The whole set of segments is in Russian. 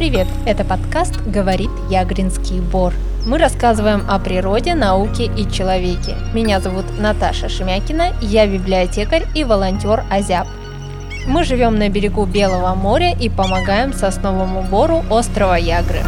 привет! Это подкаст «Говорит Ягринский Бор». Мы рассказываем о природе, науке и человеке. Меня зовут Наташа Шемякина, я библиотекарь и волонтер Азяб. Мы живем на берегу Белого моря и помогаем сосновому бору острова Ягры.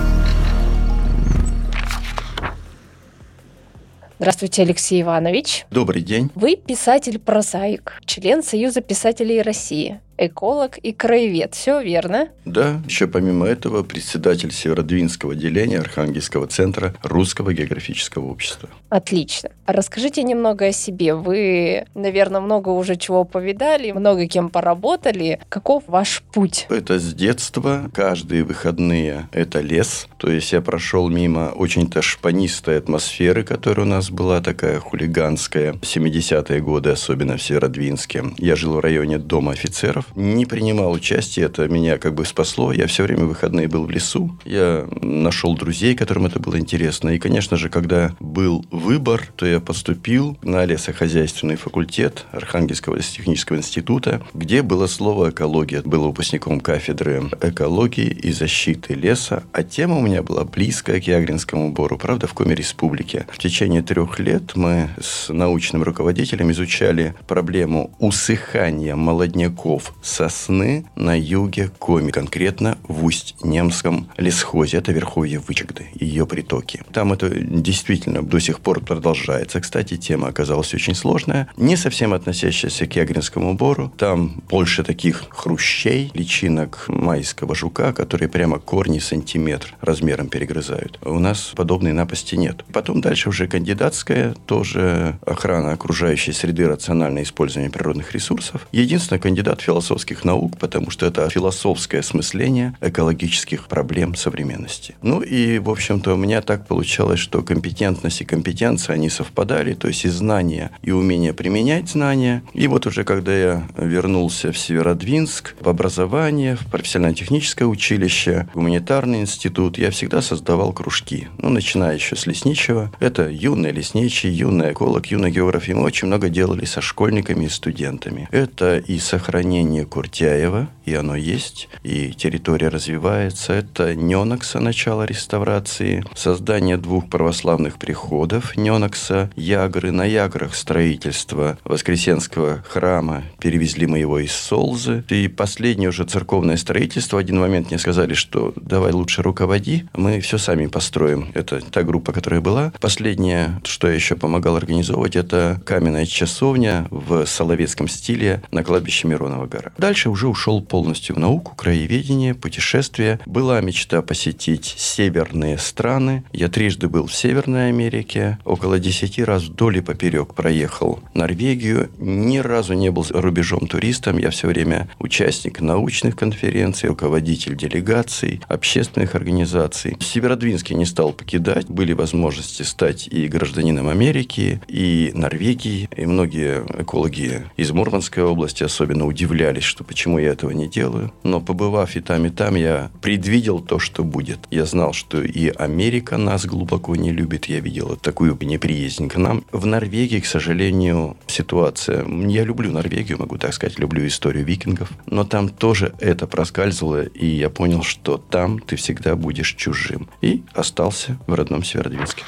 Здравствуйте, Алексей Иванович. Добрый день. Вы писатель-прозаик, член Союза писателей России эколог и краевед. Все верно? Да, еще помимо этого председатель Северодвинского отделения Архангельского центра Русского географического общества. Отлично. Расскажите немного о себе. Вы, наверное, много уже чего повидали, много кем поработали. Каков ваш путь? Это с детства. Каждые выходные это лес. То есть я прошел мимо очень-то шпанистой атмосферы, которая у нас была такая хулиганская. 70-е годы, особенно в Северодвинске. Я жил в районе Дома офицеров не принимал участия, это меня как бы спасло. Я все время выходные был в лесу, я нашел друзей, которым это было интересно. И, конечно же, когда был выбор, то я поступил на лесохозяйственный факультет Архангельского технического института, где было слово «экология». Был выпускником кафедры экологии и защиты леса, а тема у меня была близкая к Ягринскому бору, правда, в Коме Республике. В течение трех лет мы с научным руководителем изучали проблему усыхания молодняков сосны на юге Коми, конкретно в Усть-Немском лесхозе. Это верховье Вычегды, ее притоки. Там это действительно до сих пор продолжается. Кстати, тема оказалась очень сложная, не совсем относящаяся к Ягринскому бору. Там больше таких хрущей, личинок майского жука, которые прямо корни сантиметр размером перегрызают. У нас подобной напасти нет. Потом дальше уже кандидатская, тоже охрана окружающей среды, рациональное использование природных ресурсов. Единственный кандидат философии философских наук, потому что это философское осмысление экологических проблем современности. Ну и, в общем-то, у меня так получалось, что компетентность и компетенция, они совпадали, то есть и знания, и умение применять знания. И вот уже когда я вернулся в Северодвинск, в образование, в профессионально-техническое училище, гуманитарный институт, я всегда создавал кружки. Ну, начиная еще с лесничего. Это юный лесничий, юный эколог, юный географ. И мы очень много делали со школьниками и студентами. Это и сохранение имени Куртяева, и оно есть, и территория развивается. Это Ненокса, начало реставрации, создание двух православных приходов Ненокса, Ягры, на Яграх строительство Воскресенского храма, перевезли мы его из Солзы, и последнее уже церковное строительство, в один момент мне сказали, что давай лучше руководи, мы все сами построим. Это та группа, которая была. Последнее, что я еще помогал организовывать, это каменная часовня в соловецком стиле на кладбище Миронова гора. Дальше уже ушел полностью в науку, краеведение, путешествия. Была мечта посетить северные страны. Я трижды был в Северной Америке. Около десяти раз вдоль и поперек проехал Норвегию. Ни разу не был рубежом туристом. Я все время участник научных конференций, руководитель делегаций, общественных организаций. Северодвинский не стал покидать. Были возможности стать и гражданином Америки, и Норвегии. И многие экологи из Мурманской области особенно удивлялись, удивлялись, что почему я этого не делаю. Но побывав и там, и там, я предвидел то, что будет. Я знал, что и Америка нас глубоко не любит. Я видел такую неприязнь к нам. В Норвегии, к сожалению, ситуация... Я люблю Норвегию, могу так сказать, люблю историю викингов. Но там тоже это проскальзывало, и я понял, что там ты всегда будешь чужим. И остался в родном Северодвинске.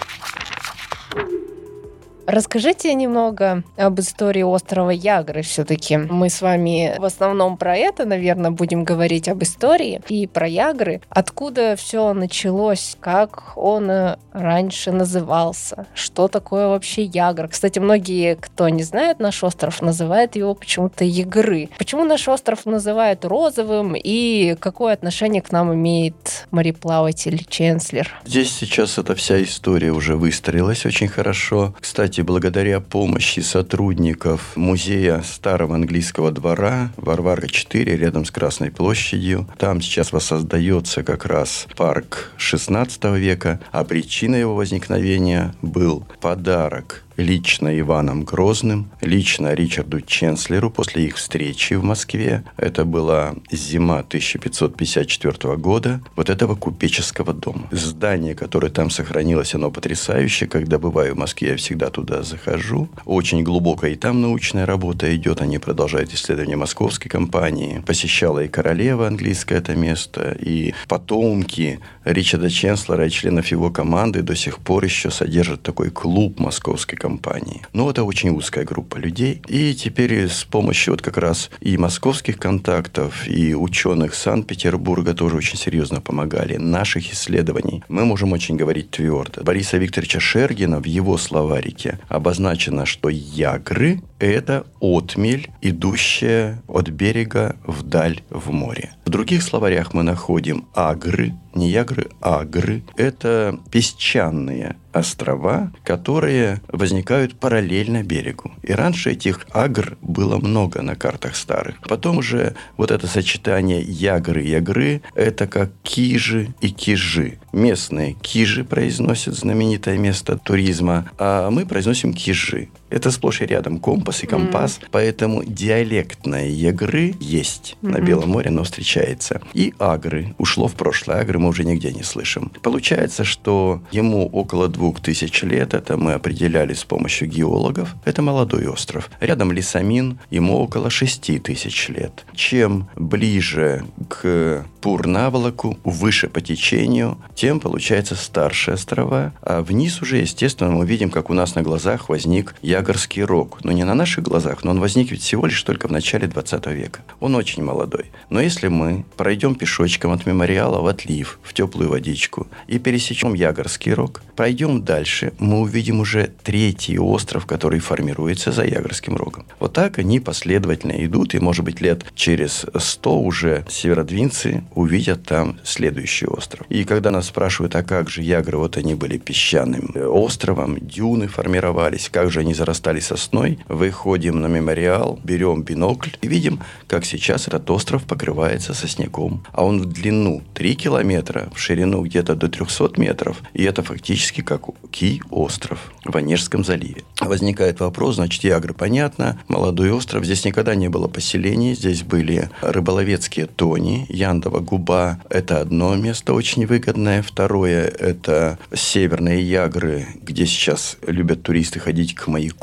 Расскажите немного об истории острова Ягры все-таки. Мы с вами в основном про это, наверное, будем говорить об истории и про Ягры. Откуда все началось, как он э, раньше назывался, что такое вообще Ягр. Кстати, многие, кто не знает наш остров, называют его почему-то Ягры. Почему наш остров называют розовым и какое отношение к нам имеет мореплаватель Ченслер? Здесь сейчас эта вся история уже выстроилась очень хорошо. Кстати, кстати, благодаря помощи сотрудников музея старого английского двора Варвара 4 рядом с Красной площадью, там сейчас воссоздается как раз парк 16 века, а причина его возникновения был подарок лично Иваном Грозным, лично Ричарду Ченслеру после их встречи в Москве. Это была зима 1554 года, вот этого купеческого дома. Здание, которое там сохранилось, оно потрясающее. Когда бываю в Москве, я всегда туда захожу. Очень глубокая и там научная работа идет. Они продолжают исследования московской компании. Посещала и королева английская это место, и потомки Ричарда Ченслера и членов его команды до сих пор еще содержат такой клуб московской компании. Но это очень узкая группа людей. И теперь с помощью вот как раз и московских контактов, и ученых Санкт-Петербурга тоже очень серьезно помогали. Наших исследований мы можем очень говорить твердо. Бориса Викторовича Шергина в его словарике обозначено, что ягры – это отмель, идущая от берега вдаль в море. В других словарях мы находим агры, не ягры, агры. Это песчаные острова, которые возникают параллельно берегу. И раньше этих агр было много на картах старых. Потом же вот это сочетание ягры и ягры – это как кижи и кижи. Местные кижи произносят знаменитое место туризма, а мы произносим кижи. Это сплошь и рядом компас и компас, mm. поэтому диалектная ягры есть mm-hmm. на Белом море, но встречается. И агры. Ушло в прошлое. Агры мы уже нигде не слышим. Получается, что ему около двух тысяч лет, это мы определяли с помощью геологов, это молодой остров. Рядом Лисамин, ему около шести тысяч лет. Чем ближе к Пурнаволоку, выше по течению, тем получается старше острова. А вниз уже, естественно, мы видим, как у нас на глазах возник Ягорский рог. Но не на наших глазах, но он возник ведь всего лишь только в начале 20 века. Он очень молодой. Но если мы пройдем пешочком от мемориала в отлив, в теплую водичку, и пересечем Ягорский рог, пройдем дальше, мы увидим уже третий остров, который формируется за Ягорским рогом. Вот так они последовательно идут, и, может быть, лет через 100 уже северодвинцы увидят там следующий остров. И когда нас спрашивают, а как же Ягры, вот они были песчаным э, островом, дюны формировались, как же они зарастали сосной, выходим на мемориал, берем бинокль и видим, как сейчас этот остров покрывается сосняком. А он в длину 3 километра, в ширину где-то до 300 метров, и это фактически как Ки-остров в Онежском заливе. Возникает вопрос, значит, Ягры, понятно, молодой остров, здесь никогда не было поселений, здесь были рыболовецкие тони, Яндова губа – это одно место очень выгодное. Второе – это северные Ягры, где сейчас любят туристы ходить к маяку.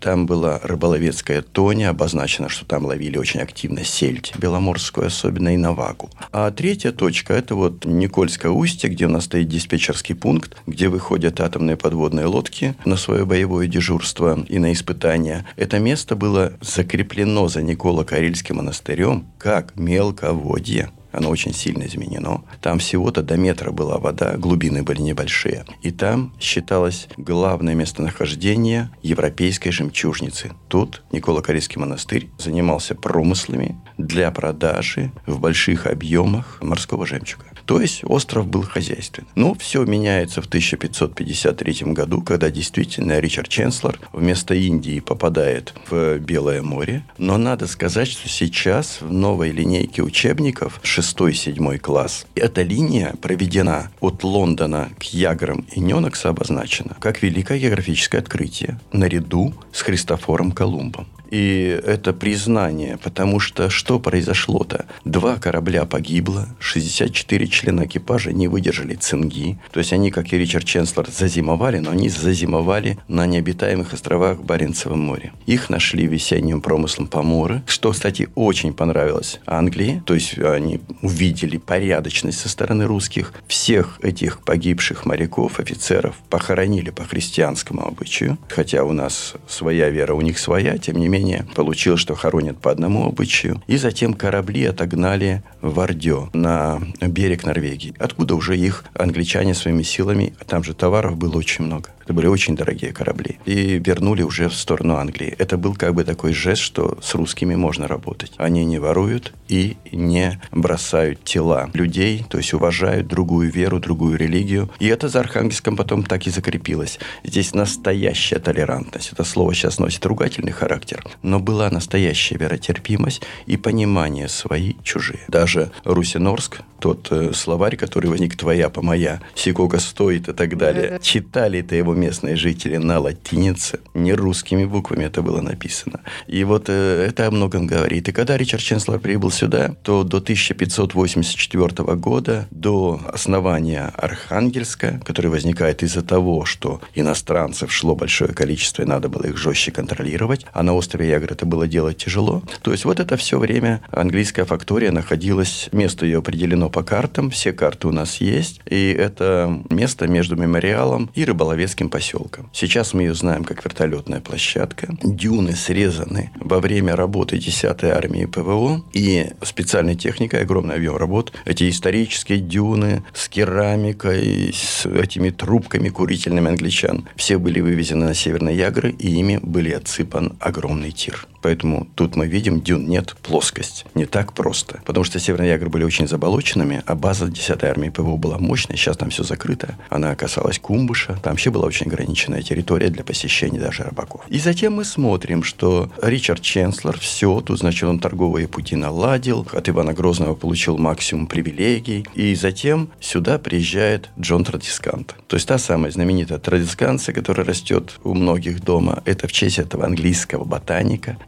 Там была рыболовецкая тоня, обозначено, что там ловили очень активно сельдь, беломорскую особенно, и навагу. А третья точка – это вот Никольское устье, где у нас стоит диспетчерский пункт, где выходят атомные подводные лодки на свое боевое дежурство и на испытания. Это место было закреплено за Николо-Карельским монастырем как мелководье оно очень сильно изменено. Там всего-то до метра была вода, глубины были небольшие. И там считалось главное местонахождение европейской жемчужницы. Тут Никола Корейский монастырь занимался промыслами для продажи в больших объемах морского жемчуга. То есть остров был хозяйственным. Но все меняется в 1553 году, когда действительно Ричард Ченслер вместо Индии попадает в Белое море. Но надо сказать, что сейчас в новой линейке учебников 6-7 класс эта линия проведена от Лондона к Яграм и Ненокса обозначена как великое географическое открытие наряду с Христофором Колумбом. И это признание, потому что что произошло-то? Два корабля погибло, 64 члена экипажа не выдержали цинги. То есть они, как и Ричард Ченслер, зазимовали, но они зазимовали на необитаемых островах в Баренцевом море. Их нашли весенним промыслом Поморы, что, кстати, очень понравилось Англии. То есть они увидели порядочность со стороны русских. Всех этих погибших моряков, офицеров похоронили по христианскому обычаю. Хотя у нас своя вера, у них своя, тем не менее менее, получилось, что хоронят по одному обычаю. И затем корабли отогнали в Ордё, на берег Норвегии, откуда уже их англичане своими силами, там же товаров было очень много. Это были очень дорогие корабли. И вернули уже в сторону Англии. Это был как бы такой жест, что с русскими можно работать. Они не воруют и не бросают тела людей, то есть уважают другую веру, другую религию. И это за Архангельском потом так и закрепилось. Здесь настоящая толерантность. Это слово сейчас носит ругательный характер. Но была настоящая веротерпимость и понимание свои, чужие. Даже Русинорск, тот э, словарь, который возник «твоя по моя», «сикока стоит» и так далее, читали это его местные жители на латинице, не русскими буквами это было написано. И вот э, это о многом говорит. И когда Ричард Ченслер прибыл сюда, то до 1584 года, до основания Архангельска, который возникает из-за того, что иностранцев шло большое количество, и надо было их жестче контролировать, а на острове Ягр это было делать тяжело. То есть вот это все время английская фактория находилась, место ее определено по картам, все карты у нас есть, и это место между мемориалом и рыболовецким поселком. Сейчас мы ее знаем как вертолетная площадка. Дюны срезаны во время работы 10-й армии ПВО, и специальной техникой, огромный объем работ. Эти исторические дюны с керамикой, с этими трубками курительными англичан, все были вывезены на Северные Ягры, и ими были отсыпан огромный тир. Поэтому тут мы видим, дюн нет, плоскость. Не так просто. Потому что Северные Ягры были очень заболоченными, а база 10-й армии ПВО была мощной. Сейчас там все закрыто. Она касалась Кумбыша. Там вообще была очень ограниченная территория для посещения даже рыбаков. И затем мы смотрим, что Ричард Ченслер все, тут, значит, он торговые пути наладил, от Ивана Грозного получил максимум привилегий. И затем сюда приезжает Джон Традискант. То есть та самая знаменитая традисканция, которая растет у многих дома. Это в честь этого английского ботаника,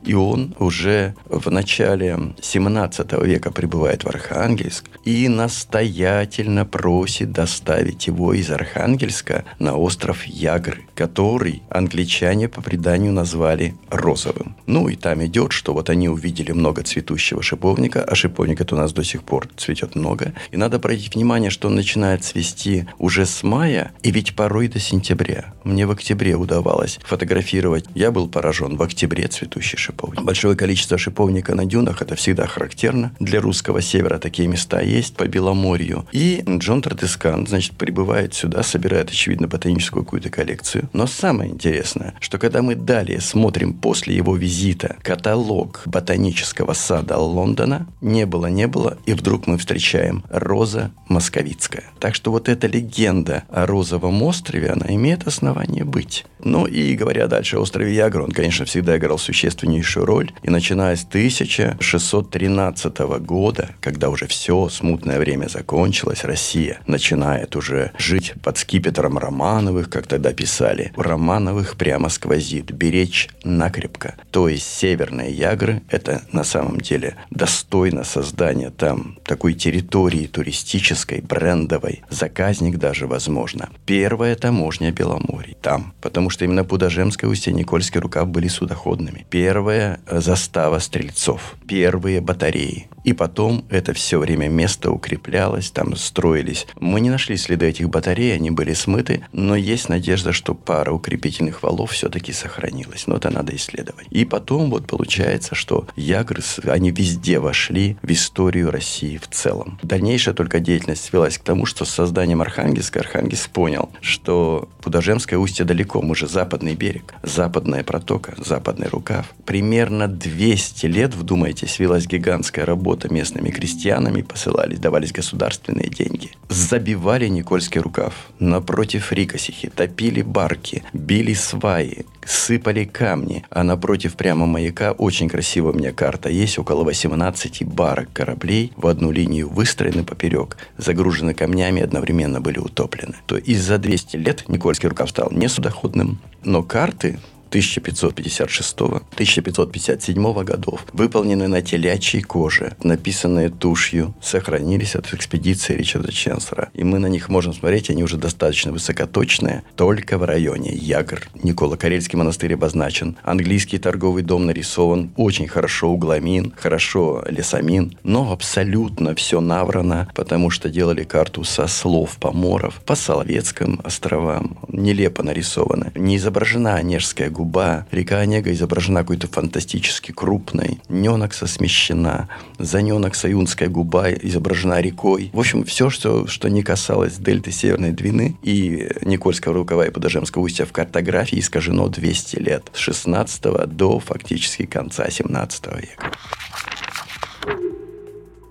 и он уже в начале 17 века прибывает в Архангельск и настоятельно просит доставить его из Архангельска на остров Ягры, который англичане по преданию назвали розовым. Ну и там идет, что вот они увидели много цветущего шиповника, а шиповника у нас до сих пор цветет много. И надо обратить внимание, что он начинает цвести уже с мая и ведь порой до сентября. Мне в октябре удавалось фотографировать. Я был поражен в октябре цветущий шиповник. Большое количество шиповника на дюнах – это всегда характерно. Для русского севера такие места есть по Беломорью. И Джон Тратискан, значит, прибывает сюда, собирает, очевидно, ботаническую какую-то коллекцию. Но самое интересное, что когда мы далее смотрим после его визита каталог ботанического сада Лондона, не было, не было, и вдруг мы встречаем Роза Московицкая. Так что вот эта легенда о розовом острове, она имеет основание быть. Ну и говоря дальше о острове Ягр, он, конечно, всегда играл существеннейшую роль. И начиная с 1613 года, когда уже все смутное время закончилось, Россия начинает уже жить под скипетром Романовых, как тогда писали. Романовых прямо сквозит, беречь накрепко. То есть северные Ягры – это на самом деле достойно создания там такой территории туристической, брендовой. Заказник даже возможно. Первая таможня Беломорья там. Потому что именно Пудожемская устье Никольский рукав были судоходными. Первая э, застава стрельцов, первые батареи. И потом это все время место укреплялось, там строились. Мы не нашли следы этих батарей, они были смыты, но есть надежда, что пара укрепительных валов все-таки сохранилась. Но это надо исследовать. И потом вот получается, что Ягры, они везде вошли в историю России в целом. Дальнейшая только деятельность свелась к тому, что с созданием Архангельска Архангельск понял, что Пудожемское устье далеко, мы же западный берег, западная протока, западный рукав. Примерно 200 лет, вдумайтесь, велась гигантская работа местными крестьянами, посылались, давались государственные деньги. Забивали Никольский рукав, напротив Рикосихи, топили барки, били сваи, сыпали камни, а напротив прямо маяка очень красивая у меня карта. Есть, около 18 барок кораблей. В одну линию выстроены поперек, загружены камнями, одновременно были утоплены. То из за 200 лет Никольский рукав стал не судоходным, но карты 1556-1557 годов, выполнены на телячьей коже, написанные тушью, сохранились от экспедиции Ричарда Ченсера. И мы на них можем смотреть, они уже достаточно высокоточные, только в районе Ягр. Никола Карельский монастырь обозначен, английский торговый дом нарисован, очень хорошо угломин, хорошо лесомин, но абсолютно все наврано, потому что делали карту со слов поморов по Соловецким островам, нелепо нарисованы. Не изображена Онежская губа. Река Онега изображена какой-то фантастически крупной. Ненокса смещена. За Ненокса Юнская губа изображена рекой. В общем, все, что, что не касалось дельты Северной Двины и Никольского рукава и Подожемского устья в картографии искажено 200 лет. С 16 до фактически конца 17 века.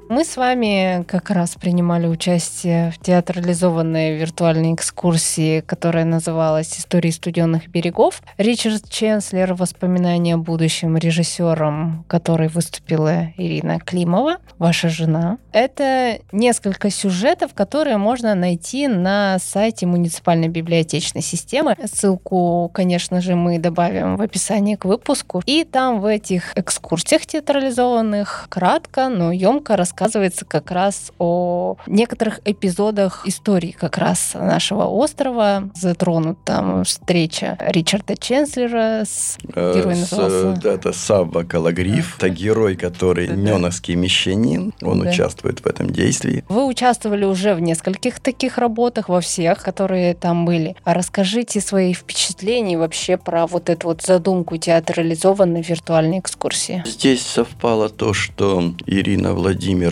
Мы с вами как раз принимали участие в театрализованной виртуальной экскурсии, которая называлась «Истории студенных берегов». Ричард Ченслер «Воспоминания о будущем» режиссером, которой выступила Ирина Климова, ваша жена. Это несколько сюжетов, которые можно найти на сайте муниципальной библиотечной системы. Ссылку, конечно же, мы добавим в описании к выпуску. И там в этих экскурсиях театрализованных кратко, но емко рассказывается как раз о некоторых эпизодах истории как раз нашего острова. Затронут там встреча Ричарда Ченслера с э, героем с, назывался... Это Савва Калагриф, это герой, который да, неоновский мещанин, он да. участвует в этом действии. Вы участвовали уже в нескольких таких работах, во всех, которые там были. А расскажите свои впечатления вообще про вот эту вот задумку театрализованной виртуальной экскурсии. Здесь совпало то, что Ирина Владимировна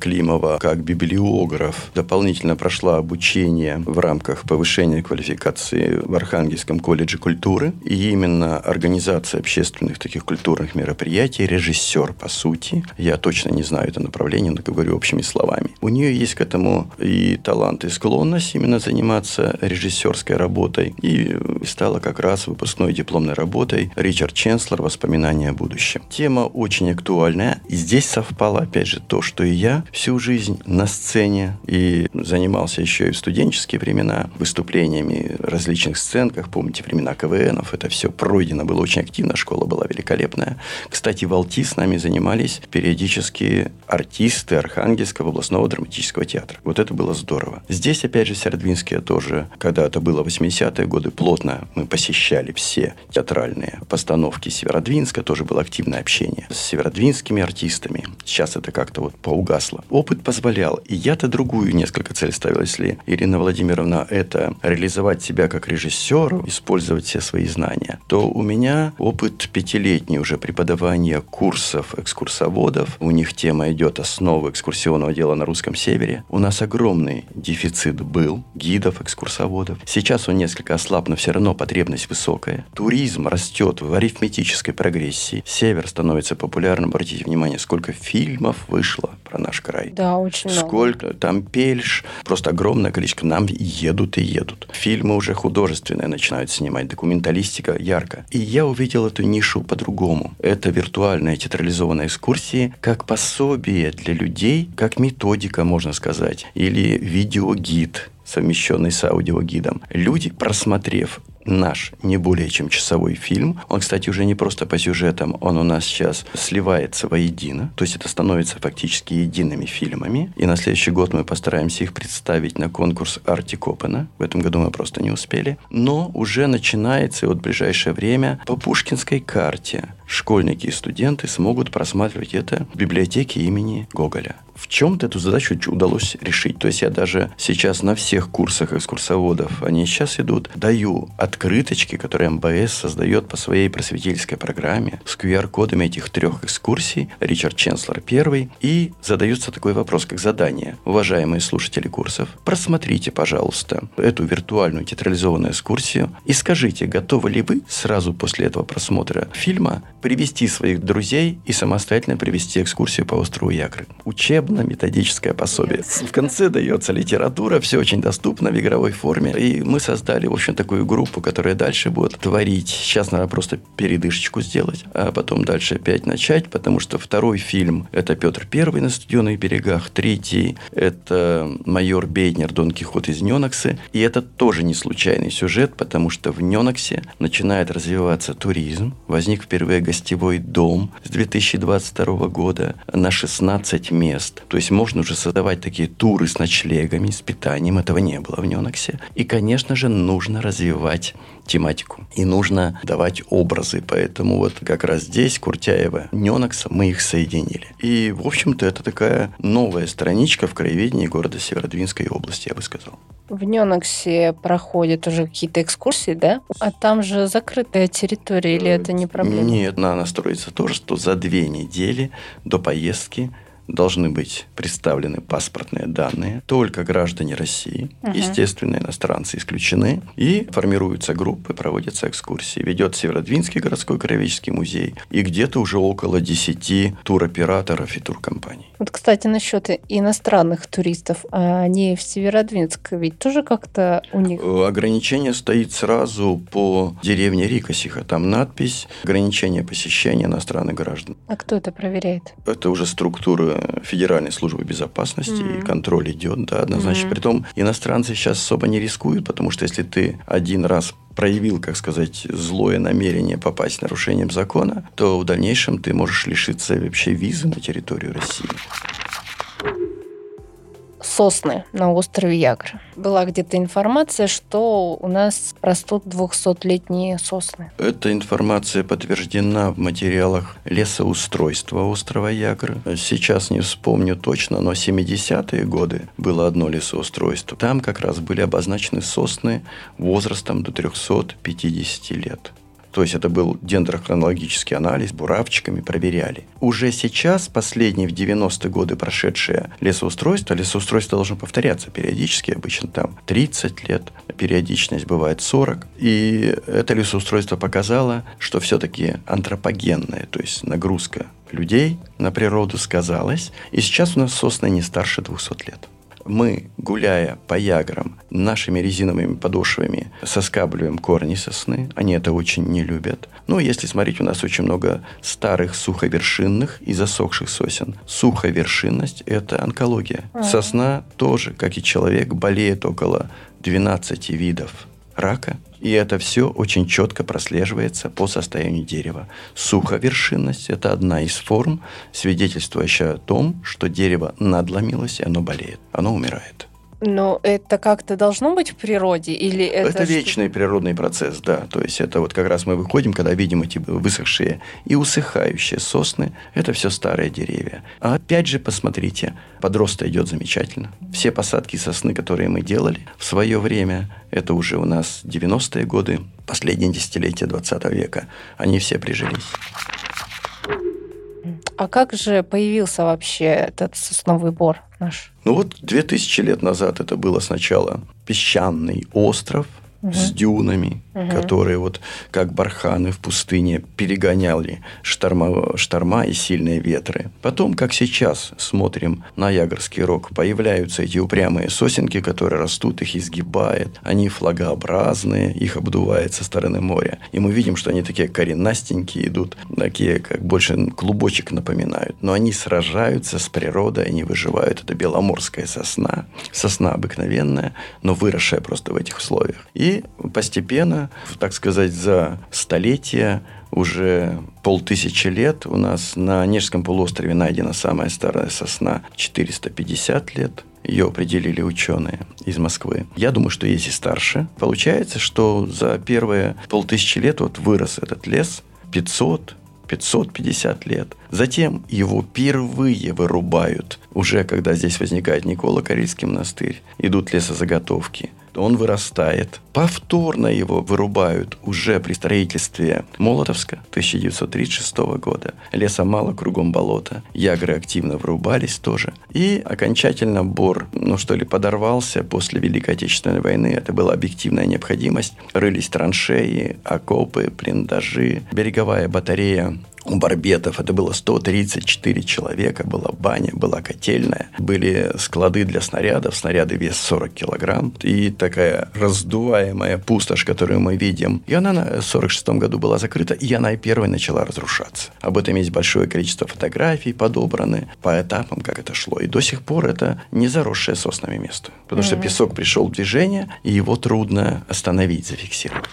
Климова, как библиограф, дополнительно прошла обучение в рамках повышения квалификации в Архангельском колледже культуры. И именно организация общественных таких культурных мероприятий, режиссер, по сути, я точно не знаю это направление, но говорю общими словами. У нее есть к этому и талант, и склонность именно заниматься режиссерской работой. И стала как раз выпускной дипломной работой Ричард Ченслер «Воспоминания о будущем». Тема очень актуальная. И здесь совпало, опять же, то, что и я всю жизнь на сцене и занимался еще и в студенческие времена выступлениями в различных сценках. Помните, времена КВНов, это все пройдено было очень активно, школа была великолепная. Кстати, в Алти с нами занимались периодически артисты Архангельского областного драматического театра. Вот это было здорово. Здесь, опять же, Северодвинске тоже, когда это было 80-е годы, плотно мы посещали все театральные постановки Северодвинска, тоже было активное общение с северодвинскими артистами. Сейчас это как-то вот поугасло. Опыт позволял, и я-то другую несколько цель ставил, если Ирина Владимировна это реализовать себя как режиссер, использовать все свои знания, то у меня опыт пятилетний уже преподавания курсов экскурсоводов. У них тема идет основы экскурсионного дела на русском севере. У нас огромный дефицит был гидов, экскурсоводов. Сейчас он несколько ослаб, но все равно потребность высокая. Туризм растет в арифметической прогрессии. Север становится популярным. Обратите внимание, сколько фильмов вышло про наш край. Да, очень много. Сколько там Пельш, просто огромное количество. Нам едут и едут. Фильмы уже художественные начинают снимать, документалистика ярко. И я увидел эту нишу по-другому. Это виртуальные театрализованные экскурсии как пособие для людей, как методика, можно сказать, или видеогид совмещенный с аудиогидом. Люди, просмотрев наш не более чем часовой фильм. Он, кстати, уже не просто по сюжетам, он у нас сейчас сливается воедино, то есть это становится фактически едиными фильмами. И на следующий год мы постараемся их представить на конкурс Арти Копена. В этом году мы просто не успели. Но уже начинается, и вот в ближайшее время, по пушкинской карте школьники и студенты смогут просматривать это в библиотеке имени Гоголя в чем-то эту задачу удалось решить. То есть я даже сейчас на всех курсах экскурсоводов, они сейчас идут, даю открыточки, которые МБС создает по своей просветительской программе с QR-кодами этих трех экскурсий. Ричард Ченслер первый. И задается такой вопрос, как задание. Уважаемые слушатели курсов, просмотрите, пожалуйста, эту виртуальную театрализованную экскурсию и скажите, готовы ли вы сразу после этого просмотра фильма привести своих друзей и самостоятельно привести экскурсию по острову Якры. Учебно учебно-методическое пособие. В конце дается литература, все очень доступно в игровой форме. И мы создали, в общем, такую группу, которая дальше будет творить. Сейчас надо просто передышечку сделать, а потом дальше опять начать, потому что второй фильм – это Петр Первый на студенных берегах, третий – это майор Бейднер Дон Кихот из Неноксы. И это тоже не случайный сюжет, потому что в Неноксе начинает развиваться туризм. Возник впервые гостевой дом с 2022 года на 16 мест. То есть можно уже создавать такие туры с ночлегами, с питанием. Этого не было в Неноксе. И, конечно же, нужно развивать тематику. И нужно давать образы. Поэтому вот как раз здесь Куртяева, Ненокса, мы их соединили. И, в общем-то, это такая новая страничка в краеведении города Северодвинской области, я бы сказал. В Неноксе проходят уже какие-то экскурсии, да? А там же закрытая территория, или это не проблема? Нет, надо настроиться тоже, что за две недели до поездки должны быть представлены паспортные данные. Только граждане России, угу. естественно, иностранцы исключены. И формируются группы, проводятся экскурсии. Ведет Северодвинский городской краеведческий музей. И где-то уже около 10 туроператоров и туркомпаний. Вот, кстати, насчет иностранных туристов. А они в Северодвинск ведь тоже как-то у них... Э, ограничение стоит сразу по деревне Рикосиха. Там надпись «Ограничение посещения иностранных граждан». А кто это проверяет? Это уже Федеральной службы безопасности, mm-hmm. и контроль идет, да, однозначно. Mm-hmm. Притом иностранцы сейчас особо не рискуют, потому что если ты один раз проявил, как сказать, злое намерение попасть в нарушением закона, то в дальнейшем ты можешь лишиться вообще визы на территорию России сосны на острове Ягр. Была где-то информация, что у нас растут 200-летние сосны. Эта информация подтверждена в материалах лесоустройства острова Ягры. Сейчас не вспомню точно, но 70-е годы было одно лесоустройство. Там как раз были обозначены сосны возрастом до 350 лет. То есть это был дендрохронологический анализ, буравчиками проверяли. Уже сейчас, последние в 90-е годы прошедшее лесоустройство, лесоустройство должно повторяться периодически, обычно там 30 лет, периодичность бывает 40. И это лесоустройство показало, что все-таки антропогенное, то есть нагрузка людей на природу сказалась. И сейчас у нас сосны не старше 200 лет мы, гуляя по яграм, нашими резиновыми подошвами соскабливаем корни сосны. Они это очень не любят. Ну, если смотреть, у нас очень много старых суховершинных и засохших сосен. Суховершинность – это онкология. Сосна тоже, как и человек, болеет около 12 видов рака. И это все очень четко прослеживается по состоянию дерева. Суховершинность – это одна из форм, свидетельствующая о том, что дерево надломилось, и оно болеет, оно умирает. Но это как-то должно быть в природе или это... Это вечный природный процесс, да. То есть это вот как раз мы выходим, когда видим эти высохшие и усыхающие сосны. Это все старые деревья. А опять же, посмотрите, подроста идет замечательно. Все посадки сосны, которые мы делали в свое время, это уже у нас 90-е годы, последние десятилетия 20 века, они все прижились. А как же появился вообще этот сосновый бор наш? Ну вот 2000 лет назад это было сначала песчаный остров – угу. с дюнами, угу. которые вот как барханы в пустыне перегоняли шторма, шторма и сильные ветры. Потом, как сейчас смотрим на Ягорский рог, появляются эти упрямые сосенки, которые растут, их изгибает. Они флагообразные, их обдувает со стороны моря. И мы видим, что они такие коренастенькие идут, такие, как больше клубочек напоминают. Но они сражаются с природой, они выживают. Это беломорская сосна. Сосна обыкновенная, но выросшая просто в этих условиях. И постепенно, так сказать, за столетия уже полтысячи лет у нас на Нежском полуострове найдена самая старая сосна 450 лет. Ее определили ученые из Москвы. Я думаю, что есть и старше. Получается, что за первые полтысячи лет вот вырос этот лес 500 550 лет. Затем его впервые вырубают, уже когда здесь возникает Никола Карельский монастырь. Идут лесозаготовки он вырастает. Повторно его вырубают уже при строительстве Молотовска 1936 года. Леса мало, кругом болото. Ягры активно вырубались тоже. И окончательно бор, ну что ли, подорвался после Великой Отечественной войны. Это была объективная необходимость. Рылись траншеи, окопы, блиндажи. Береговая батарея у барбетов это было 134 человека, была баня, была котельная, были склады для снарядов, снаряды вес 40 килограмм, и такая раздуваемая пустошь, которую мы видим. И она на 46 году была закрыта, и она и первой начала разрушаться. Об этом есть большое количество фотографий подобраны по этапам, как это шло. И до сих пор это не заросшее соснами место. Потому mm-hmm. что песок пришел в движение, и его трудно остановить, зафиксировать.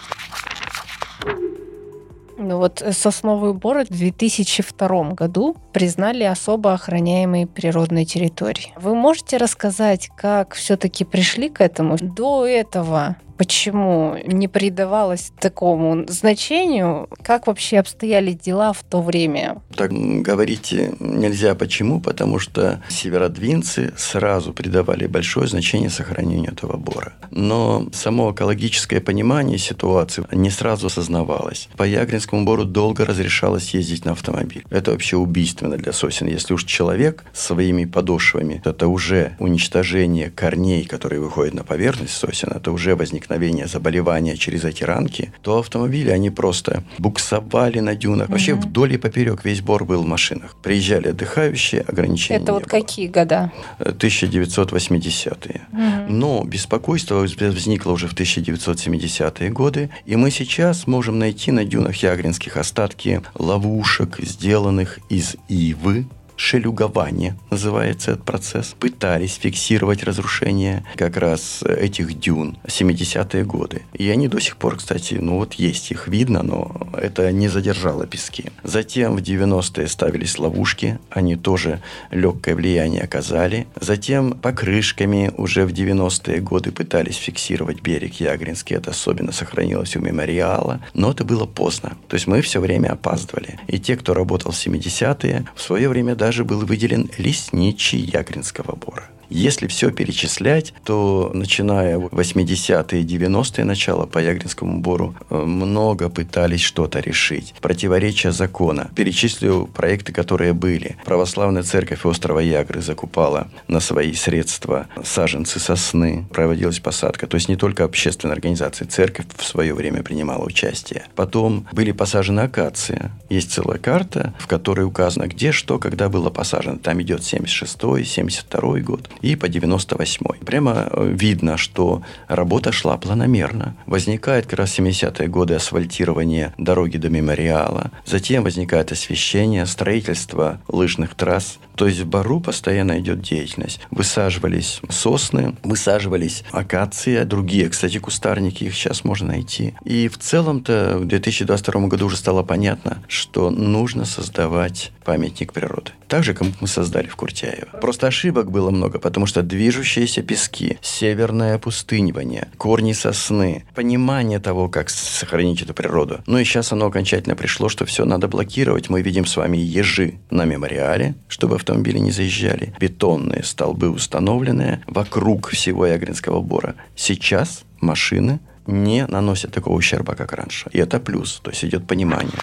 Ну вот э, сосновый бор в 2002 году признали особо охраняемой природной территорией. Вы можете рассказать, как все-таки пришли к этому? До этого Почему не придавалось такому значению? Как вообще обстояли дела в то время? Так говорить нельзя почему, потому что северодвинцы сразу придавали большое значение сохранению этого бора. Но само экологическое понимание ситуации не сразу осознавалось. По Ягринскому бору долго разрешалось ездить на автомобиле. Это вообще убийственно для сосен. Если уж человек своими подошвами, это уже уничтожение корней, которые выходят на поверхность сосен, это уже возникновение заболевания через эти ранки, то автомобили, они просто буксовали на дюнах. Вообще угу. вдоль и поперек весь бор был в машинах. Приезжали отдыхающие, ограничения Это вот было. какие года? 1980-е. Угу. Но беспокойство возникло уже в 1970-е годы, и мы сейчас можем найти на дюнах Ягринских остатки ловушек, сделанных из ивы, шелюгование называется этот процесс, пытались фиксировать разрушение как раз этих дюн 70-е годы. И они до сих пор, кстати, ну вот есть, их видно, но это не задержало пески. Затем в 90-е ставились ловушки, они тоже легкое влияние оказали. Затем покрышками уже в 90-е годы пытались фиксировать берег Ягринский, это особенно сохранилось у мемориала, но это было поздно. То есть мы все время опаздывали. И те, кто работал в 70-е, в свое время даже даже был выделен лесничий Ягринского бора. Если все перечислять, то начиная 80-е и 90-е начало по Ягринскому бору э, много пытались что-то решить. Противоречия закона. Перечислю проекты, которые были. Православная церковь острова Ягры закупала на свои средства саженцы сосны. Проводилась посадка. То есть не только общественная организация. Церковь в свое время принимала участие. Потом были посажены акации. Есть целая карта, в которой указано, где что, когда было посажено. Там идет 76-й, 72-й год и по 98-й. Прямо э, видно, что работа шла планомерно. Возникает как раз 70-е годы асфальтирование дороги до мемориала. Затем возникает освещение, строительство лыжных трасс. То есть в Бару постоянно идет деятельность. Высаживались сосны, высаживались акации, другие, кстати, кустарники, их сейчас можно найти. И в целом-то в 2022 году уже стало понятно, что нужно создавать памятник природы. Так же, как мы создали в Куртяево. Просто ошибок было много, потому что движущиеся пески, северное опустынивание, корни сосны, понимание того, как сохранить эту природу. Ну и сейчас оно окончательно пришло, что все надо блокировать. Мы видим с вами ежи на мемориале, чтобы автомобили не заезжали. Бетонные столбы установленные вокруг всего Ягринского бора. Сейчас машины не наносят такого ущерба, как раньше. И это плюс, то есть идет понимание.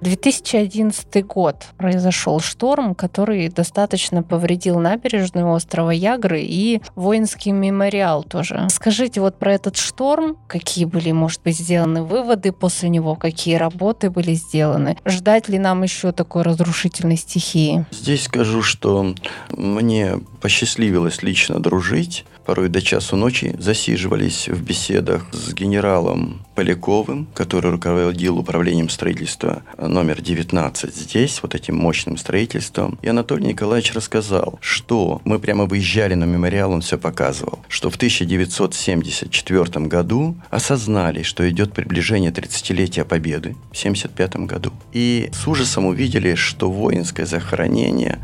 2011 год произошел шторм, который достаточно повредил набережную острова Ягры и воинский мемориал тоже. Скажите вот про этот шторм, какие были, может быть, сделаны выводы после него, какие работы были сделаны? Ждать ли нам еще такой разрушительной стихии? Здесь скажу, что мне посчастливилось лично дружить порой до часу ночи засиживались в беседах с генералом Поляковым, который руководил управлением строительства номер 19 здесь, вот этим мощным строительством. И Анатолий Николаевич рассказал, что мы прямо выезжали на мемориал, он все показывал, что в 1974 году осознали, что идет приближение 30-летия Победы в 1975 году. И с ужасом увидели, что воинское захоронение,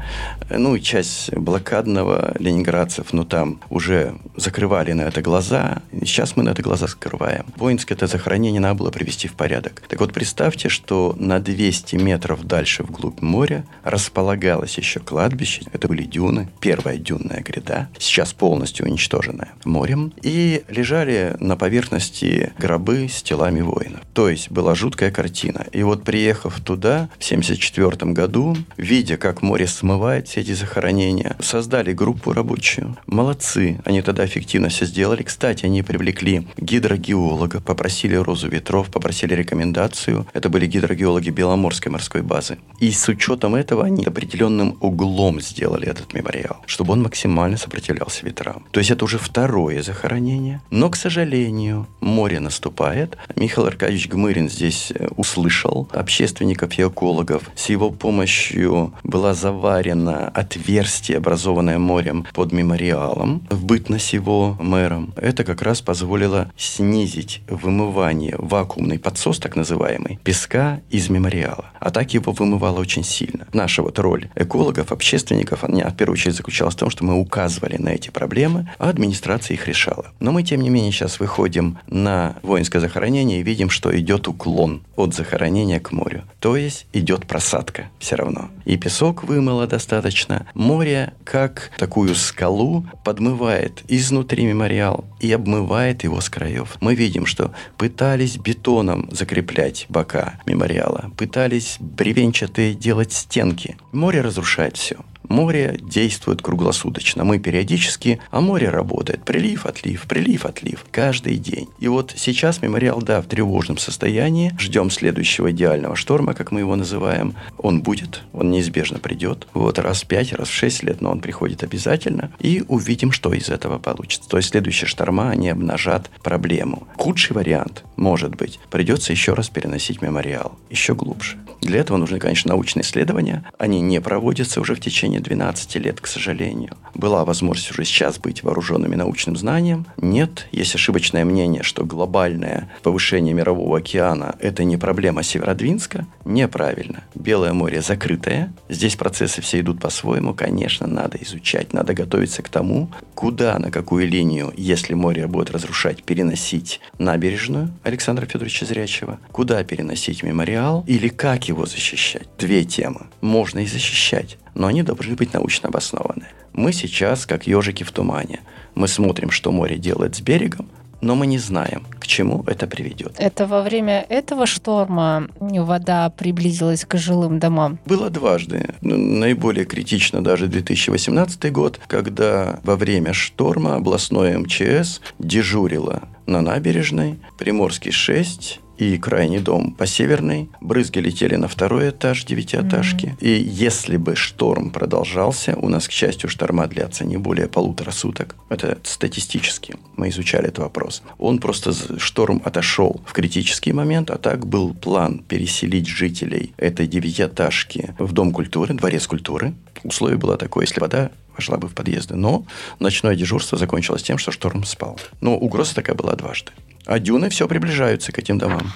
ну, часть блокадного ленинградцев, ну, там уже закрывали на это глаза. Сейчас мы на это глаза закрываем. Воинское это захоронение надо было привести в порядок. Так вот, представьте, что на 200 метров дальше вглубь моря располагалось еще кладбище. Это были дюны. Первая дюнная гряда, сейчас полностью уничтоженная морем. И лежали на поверхности гробы с телами воинов. То есть была жуткая картина. И вот приехав туда в 1974 году, видя, как море смывает все эти захоронения, создали группу рабочую. Молодцы. Они тогда эффективно все сделали. Кстати, они привлекли гидрогеолога, попросили Розу Ветров, попросили рекомендацию. Это были гидрогеологи Беломорской морской базы. И с учетом этого они определенным углом сделали этот мемориал, чтобы он максимально сопротивлялся ветрам. То есть это уже второе захоронение. Но, к сожалению, море наступает. Михаил Аркадьевич Гмырин здесь э, услышал общественников и экологов. С его помощью была заварена отверстие, образованное морем под мемориалом в бытность его мэром, это как раз позволило снизить вымывание, вакуумный подсос так называемый, песка из мемориала. а так его вымывало очень сильно. Наша вот роль экологов, общественников, она в первую очередь заключалась в том, что мы указывали на эти проблемы, а администрация их решала. Но мы, тем не менее, сейчас выходим на воинское захоронение и видим, что идет уклон от захоронения к морю. То есть идет просадка все равно. И песок вымыло достаточно. Море, как такую скалу, подмывает изнутри мемориал и обмывает его с краев. Мы видим, что пытались бетоном закреплять бока мемориала, пытались бревенчатые делать стенки. Море разрушает все. Море действует круглосуточно. Мы периодически, а море работает. Прилив, отлив, прилив, отлив. Каждый день. И вот сейчас мемориал, да, в тревожном состоянии. Ждем следующего идеального шторма, как мы его называем. Он будет, он неизбежно придет. Вот раз в пять, раз в шесть лет, но он приходит обязательно. И увидим, что из этого получится. То есть следующие шторма, они обнажат проблему. Худший вариант, может быть, придется еще раз переносить мемориал. Еще глубже. Для этого нужны, конечно, научные исследования. Они не проводятся уже в течение 12 лет, к сожалению. Была возможность уже сейчас быть вооруженными научным знанием. Нет, есть ошибочное мнение, что глобальное повышение мирового океана – это не проблема Северодвинска. Неправильно. Белое море закрытое. Здесь процессы все идут по-своему. Конечно, надо изучать, надо готовиться к тому, куда, на какую линию, если море будет разрушать, переносить набережную Александра Федоровича Зрячего, куда переносить мемориал или как его защищать. Две темы. Можно и защищать, но они должны быть научно обоснованы. Мы сейчас, как ежики в тумане, мы смотрим, что море делает с берегом, но мы не знаем, к чему это приведет. Это во время этого шторма вода приблизилась к жилым домам? Было дважды. Наиболее критично даже 2018 год, когда во время шторма областное МЧС дежурило на набережной, Приморский 6, и крайний дом по северной. Брызги летели на второй этаж девятиэтажки. Mm-hmm. И если бы шторм продолжался, у нас, к счастью, шторма длятся не более полутора суток. Это статистически. Мы изучали этот вопрос. Он просто, шторм отошел в критический момент, а так был план переселить жителей этой девятиэтажки в Дом культуры, Дворец культуры. Условие было такое, если вода вошла бы в подъезды. Но ночное дежурство закончилось тем, что шторм спал. Но угроза такая была дважды. А дюны все приближаются к этим домам.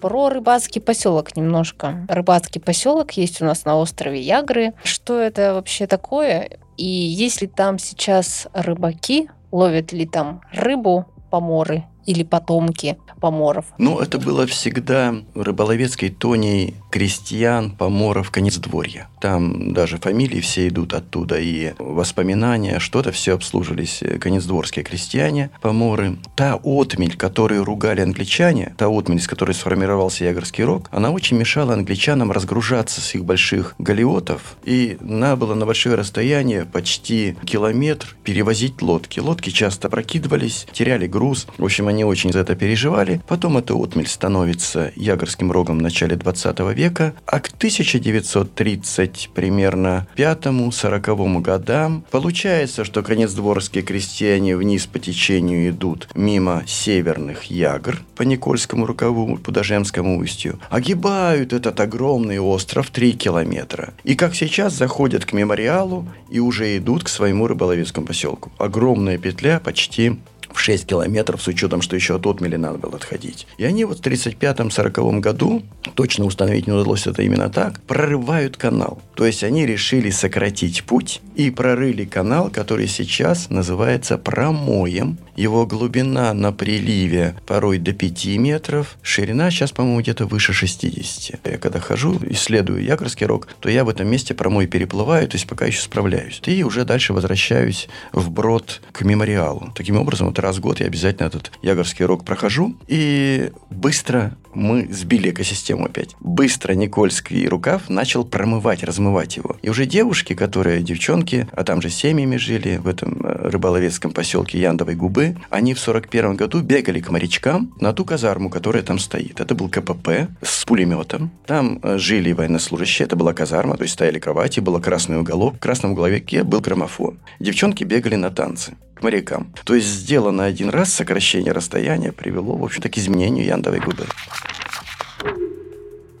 Про рыбацкий поселок немножко. Рыбацкий поселок есть у нас на острове Ягры. Что это вообще такое? И есть ли там сейчас рыбаки? Ловят ли там рыбу, поморы или потомки поморов? Ну, это было всегда рыболовецкой тоней крестьян, поморов, конецдворья. Там даже фамилии все идут оттуда, и воспоминания, что-то все обслуживались э, конецдворские крестьяне, поморы. Та отмель, которую ругали англичане, та отмель, из которой сформировался Ягорский рог, она очень мешала англичанам разгружаться с их больших галиотов, и надо было на большое расстояние, почти километр, перевозить лодки. Лодки часто прокидывались, теряли груз. В общем, они очень за это переживали. Потом эта отмель становится Ягорским рогом в начале 20 века, а к 1930 примерно 5-40 годам получается, что конецдворские крестьяне вниз по течению идут мимо северных Ягр по Никольскому рукаву, по Дожемскому устью, огибают этот огромный остров 3 километра. И как сейчас заходят к мемориалу и уже идут к своему рыболовецкому поселку. Огромная петля почти в 6 километров, с учетом, что еще от отмели надо было отходить. И они вот в 35-40 году, точно установить не удалось это именно так, прорывают канал. То есть они решили сократить путь и прорыли канал, который сейчас называется промоем. Его глубина на приливе порой до 5 метров, ширина сейчас, по-моему, где-то выше 60. Я когда хожу, исследую Якорский рог, то я в этом месте промой переплываю, то есть пока еще справляюсь. И уже дальше возвращаюсь вброд к мемориалу. Таким образом, вот раз в год я обязательно этот Ягорский рог прохожу. И быстро мы сбили экосистему опять. Быстро Никольский рукав начал промывать, размывать его. И уже девушки, которые девчонки, а там же семьями жили в этом э, рыболовецком поселке Яндовой губы, они в 41 году бегали к морячкам на ту казарму, которая там стоит. Это был КПП с пулеметом. Там э, жили военнослужащие, это была казарма, то есть стояли кровати, был красный уголок, в красном уголовике был граммофон. Девчонки бегали на танцы к морякам. То есть сделано один раз сокращение расстояния привело, в общем-то, к изменению яндовой губы.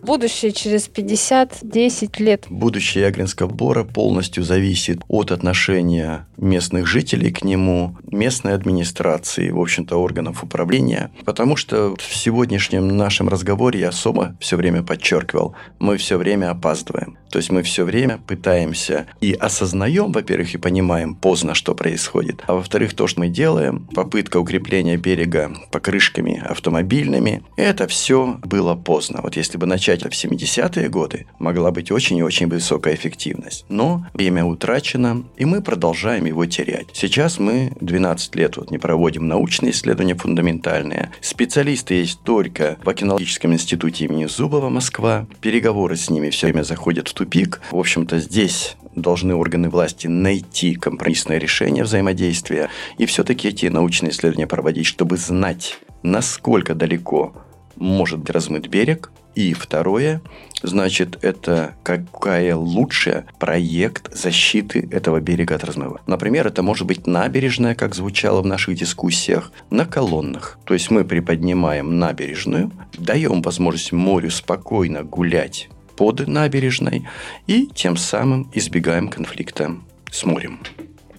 Будущее через 50-10 лет. Будущее Ягринского бора полностью зависит от отношения местных жителей к нему, местной администрации, в общем-то, органов управления. Потому что в сегодняшнем нашем разговоре я особо все время подчеркивал, мы все время опаздываем. То есть мы все время пытаемся и осознаем, во-первых, и понимаем поздно, что происходит. А во-вторых, то, что мы делаем, попытка укрепления берега покрышками автомобильными, это все было поздно. Вот если бы начать в 70-е годы, могла быть очень и очень высокая эффективность. Но время утрачено, и мы продолжаем его терять. Сейчас мы 12 лет вот не проводим научные исследования фундаментальные. Специалисты есть только в Океанологическом институте имени Зубова Москва. Переговоры с ними все время заходят в тупик. В общем-то, здесь должны органы власти найти компромиссное решение взаимодействия и все-таки эти научные исследования проводить, чтобы знать, насколько далеко может размыт берег. И второе, значит, это какая лучшая проект защиты этого берега от размыва. Например, это может быть набережная, как звучало в наших дискуссиях, на колоннах. То есть мы приподнимаем набережную, даем возможность морю спокойно гулять под набережной и тем самым избегаем конфликта с морем.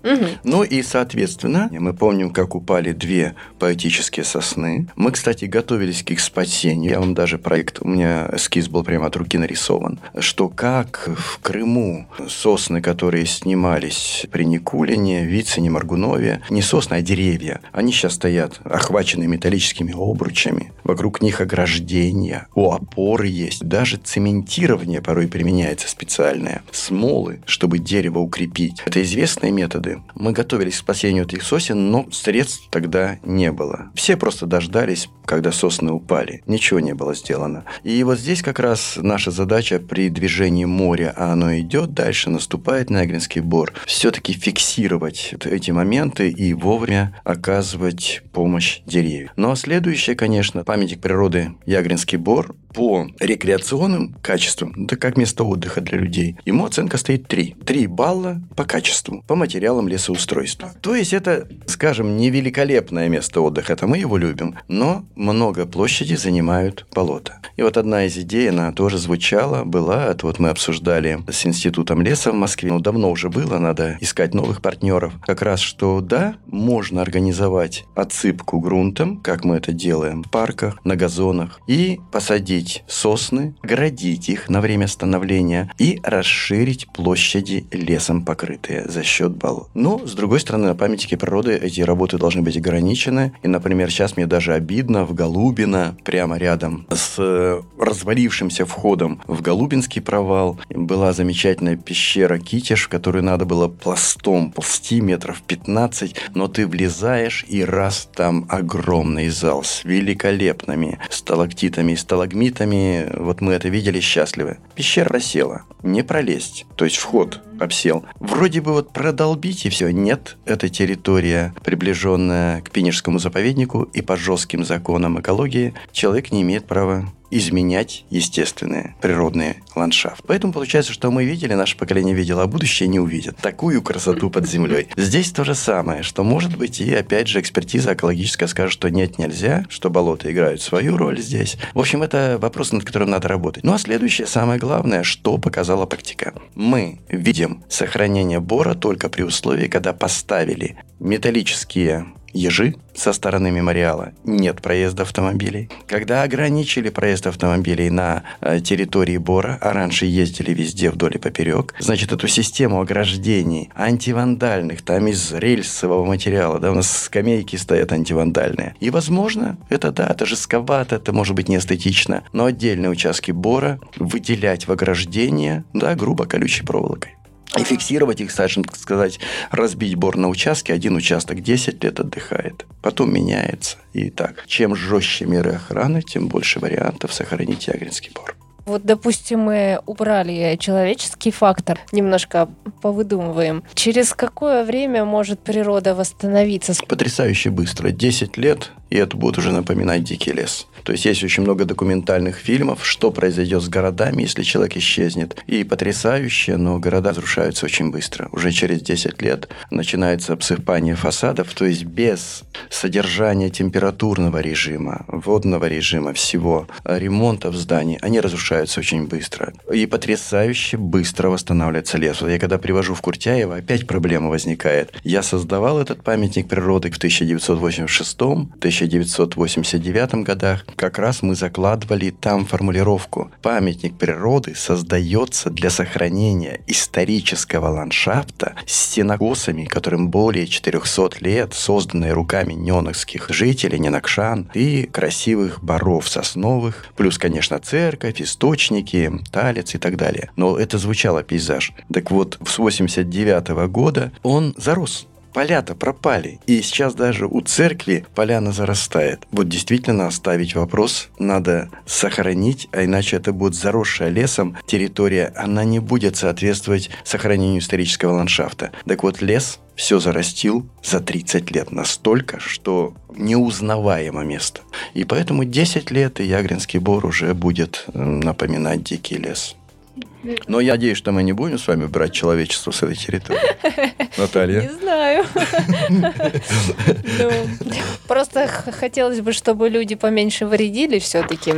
Угу. Ну и, соответственно, мы помним, как упали две поэтические сосны. Мы, кстати, готовились к их спасению. Я вам даже проект, у меня эскиз был прямо от руки нарисован, что как в Крыму сосны, которые снимались при Никулине, Вицине, Маргунове, не сосны, а деревья, они сейчас стоят охваченные металлическими обручами, вокруг них ограждения, у опоры есть, даже цементирование порой применяется специальное, смолы, чтобы дерево укрепить. Это известные методы годы. Мы готовились к спасению этих сосен, но средств тогда не было. Все просто дождались, когда сосны упали. Ничего не было сделано. И вот здесь как раз наша задача при движении моря, а оно идет дальше, наступает на бор, все-таки фиксировать эти моменты и вовремя оказывать помощь деревьям. Ну а следующее, конечно, памятник природы Ягринский бор по рекреационным качествам, это как место отдыха для людей, ему оценка стоит 3. 3 балла по качеству, по материалам лесоустройства. То есть это, скажем, не великолепное место отдыха, это мы его любим, но много площади занимают болота. И вот одна из идей, она тоже звучала, была, это вот мы обсуждали с Институтом леса в Москве, ну давно уже было, надо искать новых партнеров, как раз что да, можно организовать отсыпку грунтом, как мы это делаем в парках, на газонах, и посадить сосны, градить их на время становления и расширить площади лесом покрытые за счет болот. Но, с другой стороны, на памятнике природы эти работы должны быть ограничены. И, например, сейчас мне даже обидно, в Голубино, прямо рядом с э, развалившимся входом в Голубинский провал, была замечательная пещера Китиш, в которую надо было пластом ползти метров 15, но ты влезаешь, и раз там огромный зал с великолепными сталактитами и сталагмитами, вот мы это видели, счастливы. Пещера просела, не пролезть, то есть вход обсел. Вроде бы вот продолбить и все. Нет, это территория, приближенная к Пинежскому заповеднику, и по жестким законам экологии человек не имеет права изменять естественные природные ландшафты. Поэтому получается, что мы видели, наше поколение видело, а будущее не увидит. Такую красоту под землей. Здесь то же самое, что может быть и опять же экспертиза экологическая скажет, что нет, нельзя, что болота играют свою роль здесь. В общем, это вопрос, над которым надо работать. Ну а следующее, самое главное, что показала практика. Мы видим сохранение бора только при условии, когда поставили металлические ежи со стороны мемориала нет проезда автомобилей. Когда ограничили проезд автомобилей на э, территории Бора, а раньше ездили везде вдоль и поперек, значит, эту систему ограждений антивандальных, там из рельсового материала, да, у нас скамейки стоят антивандальные. И, возможно, это, да, это жестковато, это может быть не эстетично, но отдельные участки Бора выделять в ограждение, да, грубо колючей проволокой и фиксировать их, скажем сказать, разбить бор на участке, один участок 10 лет отдыхает, потом меняется. И так, чем жестче меры охраны, тем больше вариантов сохранить Ягринский бор. Вот, допустим, мы убрали человеческий фактор, немножко повыдумываем. Через какое время может природа восстановиться? Потрясающе быстро. 10 лет, и это будет уже напоминать дикий лес. То есть есть очень много документальных фильмов, что произойдет с городами, если человек исчезнет. И потрясающе, но города разрушаются очень быстро. Уже через 10 лет начинается обсыпание фасадов, то есть без содержания температурного режима, водного режима, всего ремонта в здании, они разрушаются разрушаются очень быстро. И потрясающе быстро восстанавливается лес. Вот я когда привожу в Куртяево, опять проблема возникает. Я создавал этот памятник природы в 1986-1989 годах. Как раз мы закладывали там формулировку. Памятник природы создается для сохранения исторического ландшафта с стенокосами, которым более 400 лет, созданные руками ненокских жителей Ненакшан и красивых боров сосновых, плюс, конечно, церковь, источники, талец и так далее. Но это звучало пейзаж. Так вот, с 89 -го года он зарос поля-то пропали. И сейчас даже у церкви поляна зарастает. Вот действительно оставить вопрос надо сохранить, а иначе это будет заросшая лесом территория, она не будет соответствовать сохранению исторического ландшафта. Так вот, лес все зарастил за 30 лет настолько, что неузнаваемо место. И поэтому 10 лет и Ягринский бор уже будет напоминать дикий лес. Но я надеюсь, что мы не будем с вами брать человечество с этой территории. Наталья? Не знаю. Ну, просто хотелось бы, чтобы люди поменьше вредили все-таки.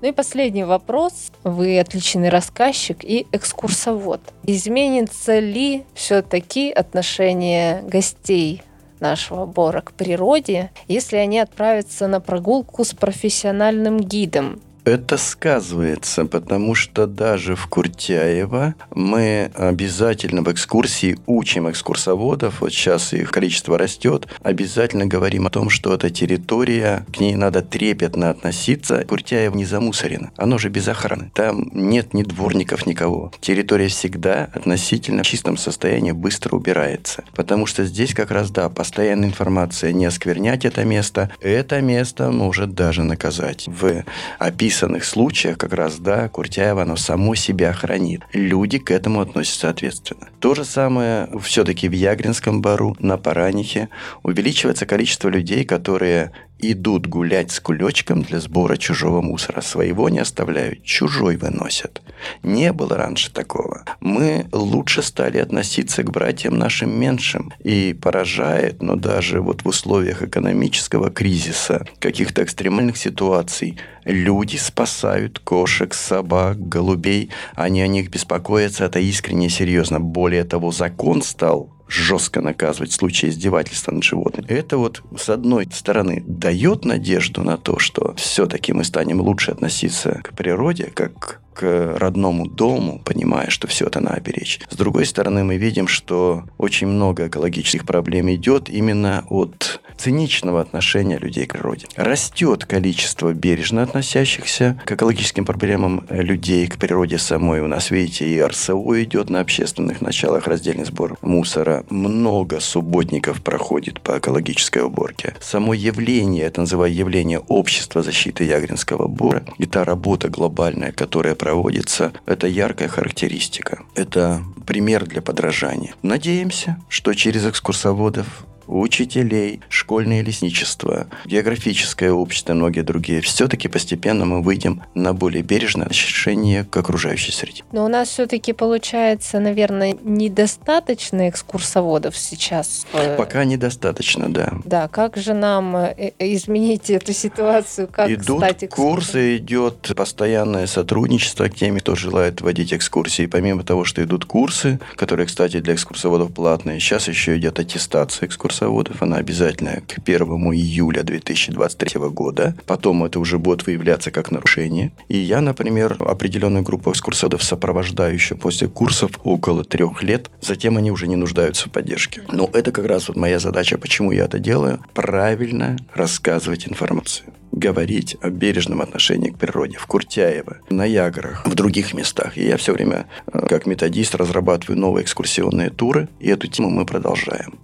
Ну и последний вопрос. Вы отличный рассказчик и экскурсовод. Изменится ли все-таки отношение гостей нашего бора к природе, если они отправятся на прогулку с профессиональным гидом? Это сказывается, потому что даже в Куртяево мы обязательно в экскурсии учим экскурсоводов, вот сейчас их количество растет, обязательно говорим о том, что эта территория, к ней надо трепетно относиться. Куртяево не замусорено, оно же без охраны. Там нет ни дворников, никого. Территория всегда относительно в чистом состоянии быстро убирается. Потому что здесь как раз, да, постоянная информация не осквернять это место. Это место может даже наказать. В описанном описанных случаях как раз, да, Куртяева, оно само себя хранит. Люди к этому относятся ответственно. То же самое все-таки в Ягринском бару, на Паранихе увеличивается количество людей, которые идут гулять с кулечком для сбора чужого мусора. Своего не оставляют, чужой выносят. Не было раньше такого. Мы лучше стали относиться к братьям нашим меньшим. И поражает, но даже вот в условиях экономического кризиса, каких-то экстремальных ситуаций, люди спасают кошек, собак, голубей. Они о них беспокоятся, это искренне серьезно. Более того, закон стал жестко наказывать в случае издевательства над животным. Это вот, с одной стороны, дает надежду на то, что все-таки мы станем лучше относиться к природе, как к родному дому, понимая, что все это надо беречь. С другой стороны, мы видим, что очень много экологических проблем идет именно от циничного отношения людей к природе. Растет количество бережно относящихся к экологическим проблемам людей, к природе самой. У нас, видите, и РСО идет на общественных началах раздельный сбор мусора. Много субботников проходит по экологической уборке. Само явление, это называю явление общества защиты Ягринского бора, и та работа глобальная, которая проводится, это яркая характеристика. Это пример для подражания. Надеемся, что через экскурсоводов учителей, школьное лесничество, географическое общество и многие другие, все-таки постепенно мы выйдем на более бережное отношение к окружающей среде. Но у нас все-таки получается, наверное, недостаточно экскурсоводов сейчас. Пока недостаточно, да. Да, как же нам э, э, изменить эту ситуацию? Как Идут стать курсы, идет постоянное сотрудничество к теми, кто желает водить экскурсии. Помимо того, что идут курсы, которые, кстати, для экскурсоводов платные, сейчас еще идет аттестация экскурсоводов экскурсоводов, она обязательная к 1 июля 2023 года. Потом это уже будет выявляться как нарушение. И я, например, определенную группу экскурсоводов сопровождаю еще после курсов около трех лет. Затем они уже не нуждаются в поддержке. Но это как раз вот моя задача, почему я это делаю. Правильно рассказывать информацию говорить о бережном отношении к природе в Куртяево, на Яграх, в других местах. И я все время, э, как методист, разрабатываю новые экскурсионные туры, и эту тему мы продолжаем.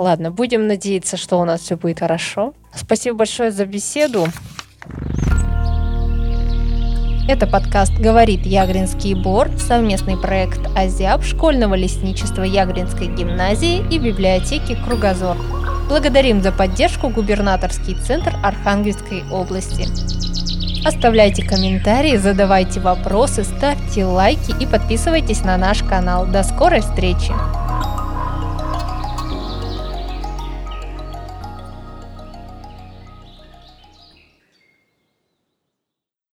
Ладно, будем надеяться, что у нас все будет хорошо. Спасибо большое за беседу. Это подкаст «Говорит Ягринский бор», совместный проект «Азиаб» школьного лесничества Ягринской гимназии и библиотеки «Кругозор». Благодарим за поддержку губернаторский центр Архангельской области. Оставляйте комментарии, задавайте вопросы, ставьте лайки и подписывайтесь на наш канал. До скорой встречи!